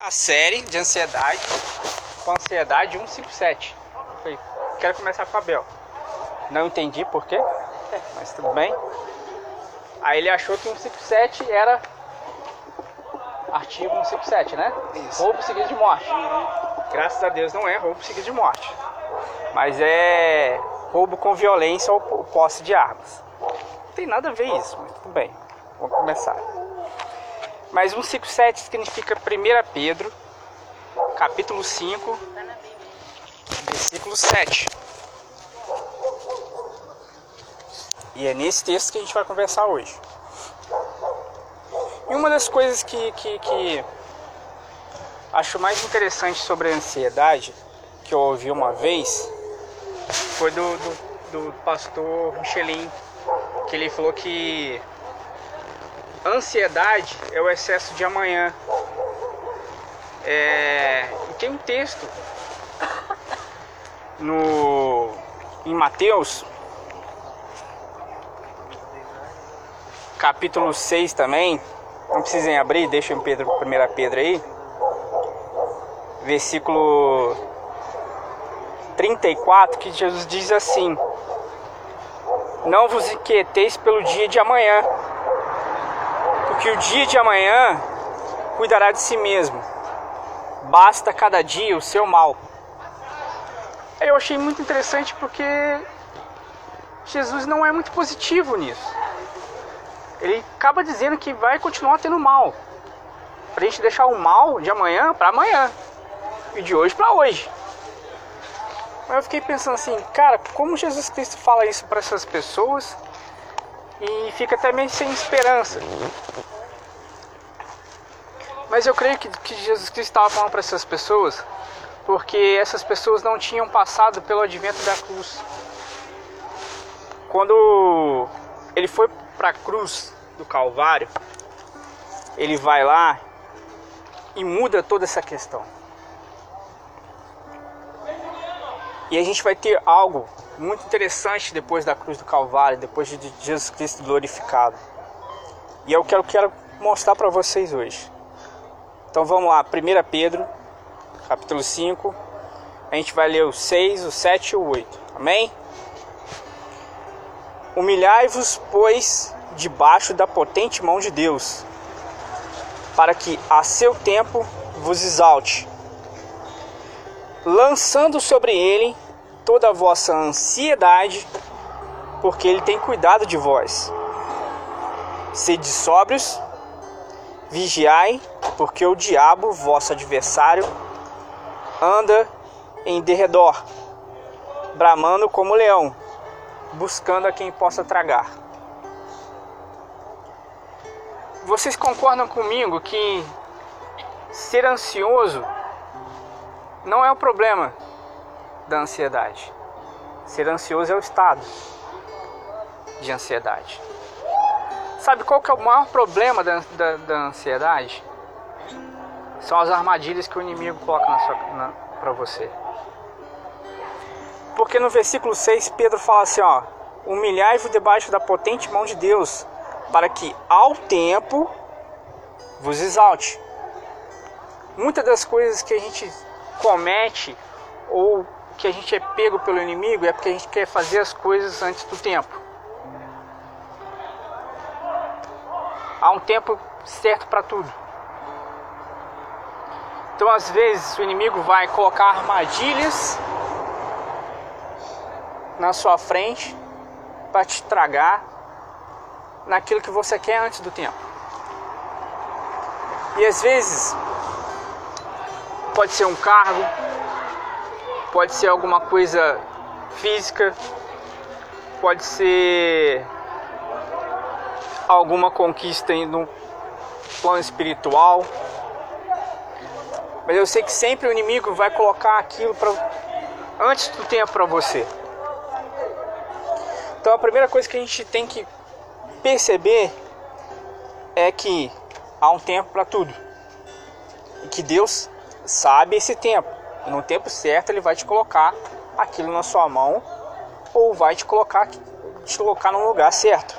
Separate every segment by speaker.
Speaker 1: a série de ansiedade com ansiedade 157. Falei, quero começar com a Bel. Não entendi por quê, mas tudo bem. Aí ele achou que 157 era artigo 157, né?
Speaker 2: Isso.
Speaker 1: Roubo seguido de morte. Graças a Deus não é roubo seguido de morte. Mas é roubo com violência ou posse de armas. Não tem nada a ver isso, mas tudo bem. Vamos começar. Mas 157 significa 1 Pedro, capítulo 5, versículo 7. E é nesse texto que a gente vai conversar hoje. E uma das coisas que, que, que acho mais interessante sobre a ansiedade, que eu ouvi uma vez, foi do, do, do pastor Michelin, que ele falou que ansiedade é o excesso de amanhã. É, e tem um texto no em Mateus capítulo 6 também. Não precisem abrir, deixa em Pedro, 1 Pedro aí. Versículo 34, que Jesus diz assim: Não vos inquieteis pelo dia de amanhã, porque o dia de amanhã cuidará de si mesmo. Basta cada dia o seu mal. Eu achei muito interessante porque Jesus não é muito positivo nisso. Ele acaba dizendo que vai continuar tendo mal. Pra gente deixar o mal de amanhã para amanhã. E de hoje para hoje. Mas eu fiquei pensando assim, cara, como Jesus Cristo fala isso para essas pessoas e fica até meio sem esperança. Mas eu creio que, que Jesus Cristo estava falando para essas pessoas porque essas pessoas não tinham passado pelo advento da cruz. Quando ele foi para a cruz do Calvário, ele vai lá e muda toda essa questão. E a gente vai ter algo muito interessante depois da cruz do Calvário, depois de Jesus Cristo glorificado. E é o que eu quero mostrar para vocês hoje. Então vamos lá, 1 Pedro, capítulo 5. A gente vai ler o 6, o 7 e o 8. Amém? Humilhai-vos, pois, debaixo da potente mão de Deus, para que a seu tempo vos exalte, lançando sobre ele toda a vossa ansiedade, porque ele tem cuidado de vós. Sede sóbrios, vigiai, porque o diabo, vosso adversário, anda em derredor, bramando como leão, buscando a quem possa tragar. Vocês concordam comigo que ser ansioso não é o problema da ansiedade. Ser ansioso é o estado de ansiedade. Sabe qual que é o maior problema da, da, da ansiedade? São as armadilhas que o inimigo coloca para você. Porque no versículo 6 Pedro fala assim, ó, humilhai-vos debaixo da potente mão de Deus, para que ao tempo vos exalte. Muitas das coisas que a gente comete ou que a gente é pego pelo inimigo é porque a gente quer fazer as coisas antes do tempo. Há um tempo certo para tudo. Então, às vezes, o inimigo vai colocar armadilhas na sua frente para te tragar naquilo que você quer antes do tempo. E às vezes pode ser um cargo, pode ser alguma coisa física, pode ser alguma conquista no plano espiritual. Mas eu sei que sempre o inimigo vai colocar aquilo para antes do tempo para você. Então a primeira coisa que a gente tem que perceber é que há um tempo para tudo. E que Deus sabe esse tempo. No tempo certo ele vai te colocar aquilo na sua mão ou vai te colocar te colocar no lugar certo.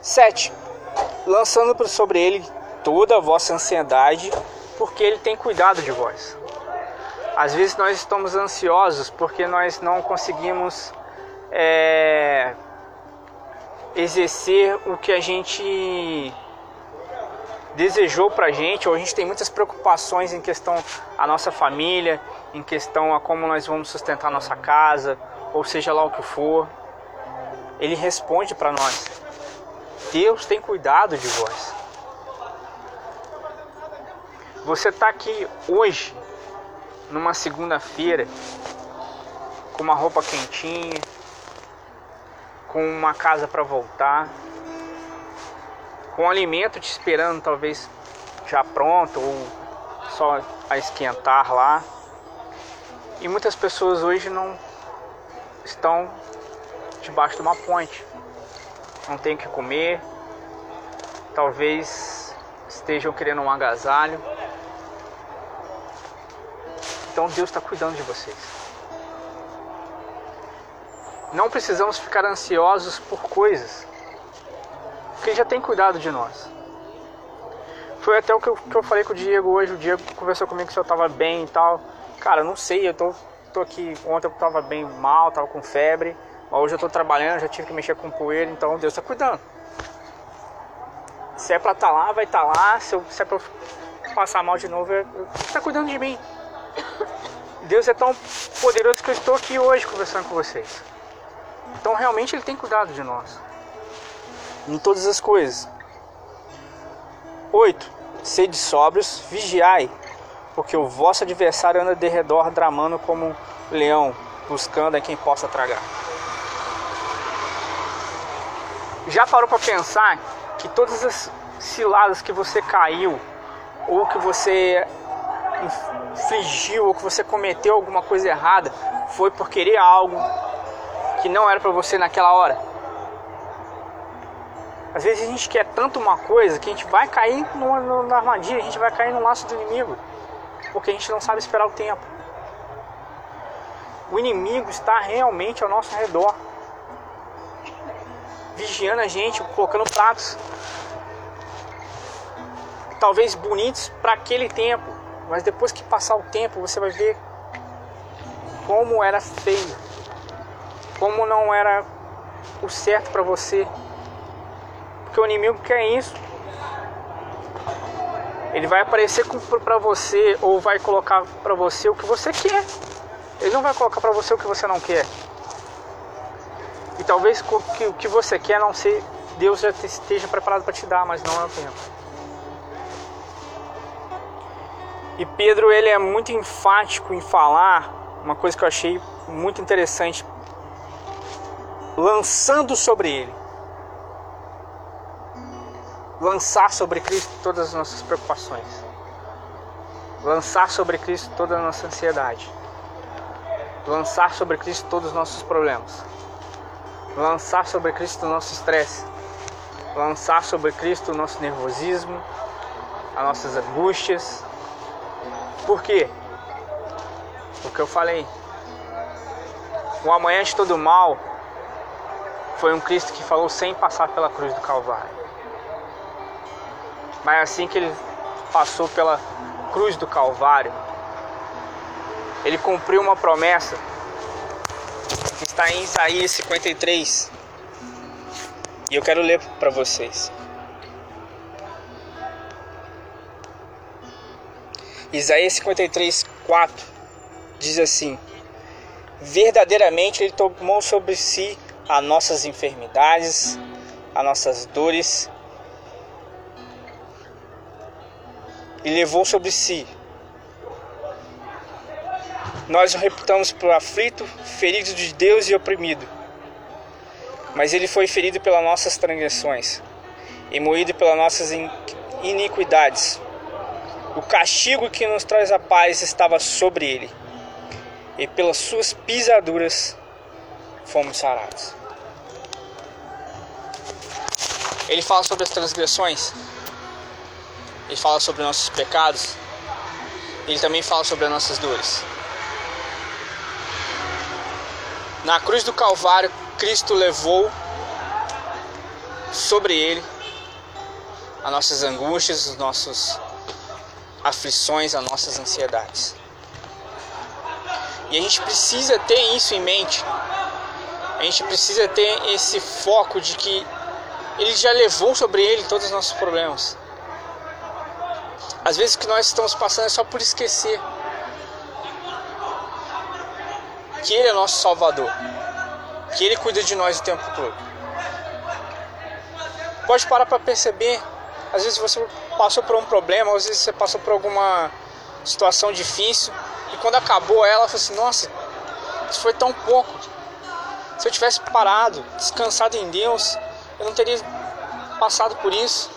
Speaker 1: 7. Lançando sobre ele toda a vossa ansiedade, porque Ele tem cuidado de vós. Às vezes nós estamos ansiosos porque nós não conseguimos é, exercer o que a gente desejou pra gente, ou a gente tem muitas preocupações em questão a nossa família, em questão a como nós vamos sustentar nossa casa, ou seja lá o que for. Ele responde para nós. Deus tem cuidado de vós. Você está aqui hoje, numa segunda-feira, com uma roupa quentinha, com uma casa para voltar, com alimento te esperando, talvez já pronto ou só a esquentar lá. E muitas pessoas hoje não estão debaixo de uma ponte, não tem o que comer, talvez estejam querendo um agasalho. Então Deus está cuidando de vocês. Não precisamos ficar ansiosos por coisas, Ele já tem cuidado de nós. Foi até o que eu, que eu falei com o Diego hoje. O Diego conversou comigo se eu estava bem e tal. Cara, eu não sei, eu tô, tô aqui. Ontem eu estava bem mal, estava com febre. Mas hoje eu estou trabalhando, já tive que mexer com poeira, então Deus está cuidando. Se é estar tá lá, vai tá lá. Se, eu, se é para passar mal de novo, está cuidando de mim. Deus é tão poderoso que eu estou aqui hoje conversando com vocês. Então realmente Ele tem cuidado de nós. Em todas as coisas. 8. Sede sóbrios, vigiai, porque o vosso adversário anda de redor dramando como um leão, buscando a quem possa tragar. Já parou para pensar que todas as ciladas que você caiu ou que você infligiu ou que você cometeu alguma coisa errada foi por querer algo que não era para você naquela hora. Às vezes a gente quer tanto uma coisa que a gente vai cair numa, na armadilha, a gente vai cair no laço do inimigo, porque a gente não sabe esperar o tempo. O inimigo está realmente ao nosso redor, vigiando a gente, colocando pratos, talvez bonitos para aquele tempo, mas depois que passar o tempo, você vai ver como era feio, como não era o certo para você. Porque o inimigo quer isso. Ele vai aparecer para você ou vai colocar para você o que você quer. Ele não vai colocar para você o que você não quer. E talvez o que você quer não ser Deus já esteja preparado para te dar, mas não é o tempo. E Pedro ele é muito enfático em falar uma coisa que eu achei muito interessante, lançando sobre ele, lançar sobre Cristo todas as nossas preocupações, lançar sobre Cristo toda a nossa ansiedade, lançar sobre Cristo todos os nossos problemas, lançar sobre Cristo o nosso estresse, lançar sobre Cristo o nosso nervosismo, as nossas angústias por quê? Porque eu falei. O amanhã de todo mal foi um Cristo que falou sem passar pela cruz do Calvário. Mas assim que ele passou pela cruz do Calvário, ele cumpriu uma promessa que está em Isaías 53. E eu quero ler para vocês. Isaías 53, 4 diz assim: Verdadeiramente Ele tomou sobre si as nossas enfermidades, as nossas dores, e levou sobre si. Nós o reputamos por aflito, ferido de Deus e oprimido. Mas ele foi ferido pelas nossas transgressões e moído pelas nossas iniquidades. O castigo que nos traz a paz estava sobre ele, e pelas suas pisaduras fomos sarados. Ele fala sobre as transgressões, ele fala sobre nossos pecados, ele também fala sobre as nossas dores. Na cruz do Calvário, Cristo levou sobre ele as nossas angústias, as nossas aflições, as nossas ansiedades. E a gente precisa ter isso em mente. A gente precisa ter esse foco de que ele já levou sobre ele todos os nossos problemas. Às vezes o que nós estamos passando é só por esquecer que ele é nosso salvador, que ele cuida de nós o tempo todo. Pode parar para perceber, às vezes você passou por um problema, às vezes você passou por alguma situação difícil e quando acabou ela, falou assim: Nossa, isso foi tão pouco. Se eu tivesse parado, descansado em Deus, eu não teria passado por isso.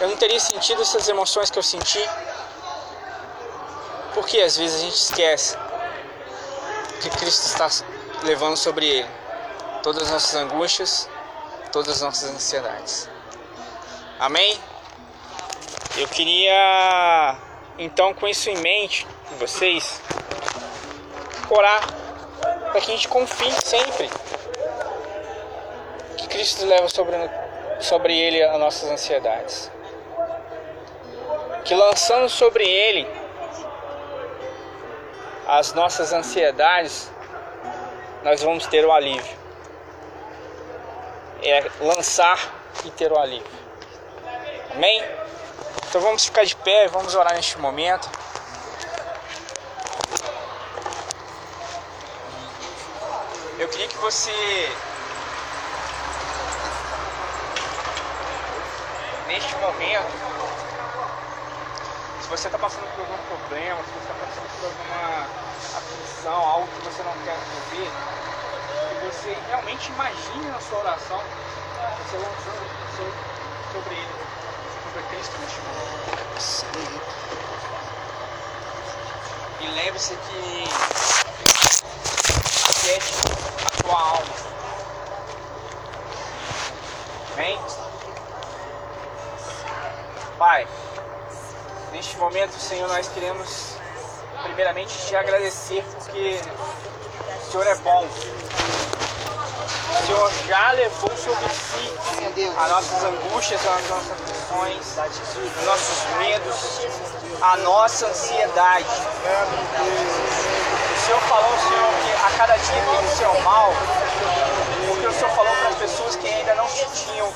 Speaker 1: Eu não teria sentido essas emoções que eu senti. Porque às vezes a gente esquece que Cristo está levando sobre ele todas as nossas angústias, todas as nossas ansiedades. Amém? Eu queria então com isso em mente, vocês orar para que a gente confie sempre que Cristo leva sobre, sobre Ele as nossas ansiedades. Que lançando sobre Ele as nossas ansiedades, nós vamos ter o alívio. É lançar e ter o alívio. Amém? Então vamos ficar de pé e vamos orar neste momento. Eu queria que você neste momento, se você está passando por algum problema, se você está passando por alguma aflição, algo que você não quer resolver, que você realmente imagine na sua oração, você lançando sobre ele, sobre Cristo neste momento. E lembre-se que aquece a tua alma. Amém? Pai, neste momento, Senhor, nós queremos primeiramente te agradecer porque o Senhor é bom. O Senhor já levou sobre si as nossas angústias, as nossas aflições, os nossos medos, a nossa ansiedade. O Senhor falou, Senhor, que a cada dia tem o seu mal, porque o Senhor falou para as pessoas que ainda não se tinham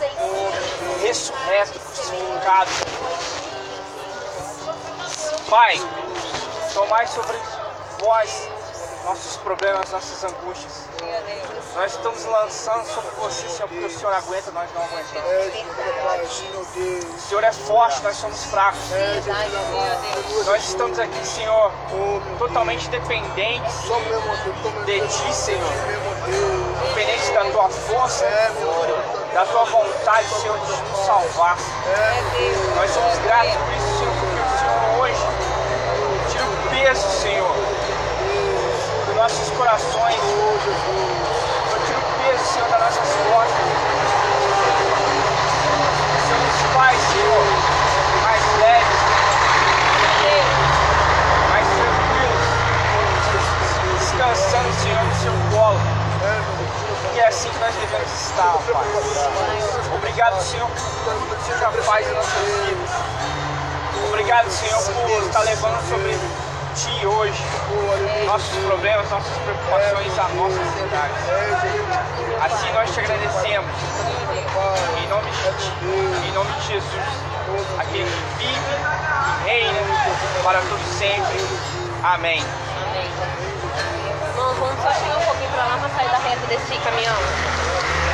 Speaker 1: ressurreto, crucificado. Pai, tomai sobre vós nossos problemas, nossas angústias. Nós estamos lançando sobre você, Senhor, porque o Senhor aguenta, nós não aguentamos. O Senhor é forte, nós somos fracos. Nós estamos aqui, Senhor, totalmente dependentes de Ti, Senhor. Dependentes da Tua força, da Tua vontade, Senhor, de nos salvar. Nós somos gratos por isso, Senhor, porque o Senhor hoje tira o peso, Senhor, dos nossos corações. Eu tiro o peso, Senhor, das nossas costas. Senhor nos faz, Senhor, mais leves, mais tranquilos, descansando, Senhor, no seu colo. E é assim que nós devemos estar, Pai. Obrigado, Senhor, por tudo que em nossas vidas. Obrigado, Senhor, por estar levando sobre Ti hoje nossos problemas, nossas preocupações, a nossa ansiedade. Assim nós te agradecemos. Em nome de Ti, em nome de Jesus, aquele que vive e reina para todo sempre. Amém.
Speaker 2: Amém carro a sair da reta desse caminhão.